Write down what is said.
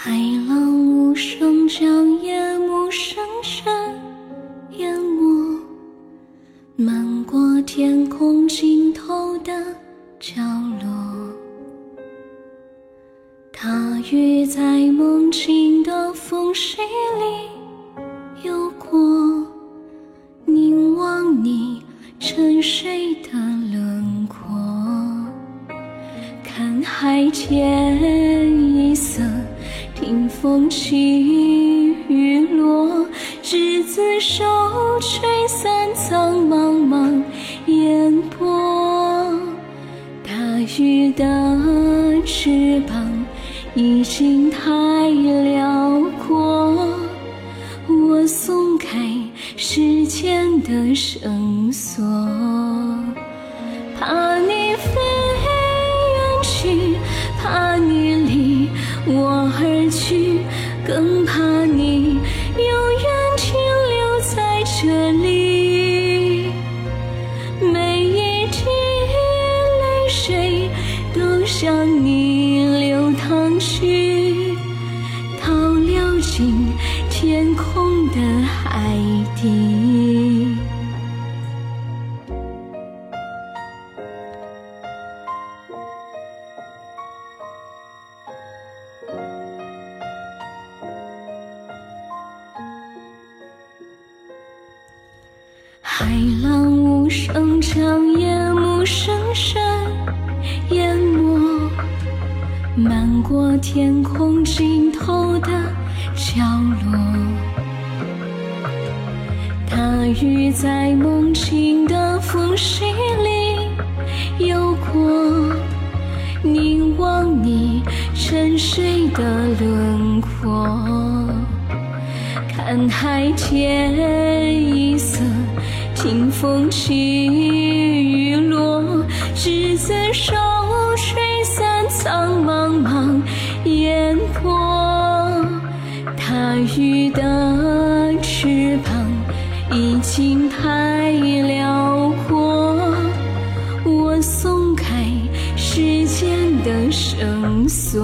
海浪无声将夜幕深深淹没漫过天空尽头的角落。大鱼在梦境的缝隙里游过凝望你沉睡的轮廓。看海天一色听风起雨落，执子手，吹散苍茫茫烟波。大雨的翅膀。已经太辽阔，我松开时间的绳索，怕你飞去，更怕你永远停留在这里。每一滴泪水都向你流淌。去，倒流进天空的海底。海浪无声，将夜幕深深淹没。漫过天空尽头的角落，大雨在梦境的缝隙里游过，凝望你沉睡的轮廓，看海天一色，听风起雨落，执子手，吹散苍茫。茫烟波，大雨的翅膀已经太辽阔，我松开时间的绳索，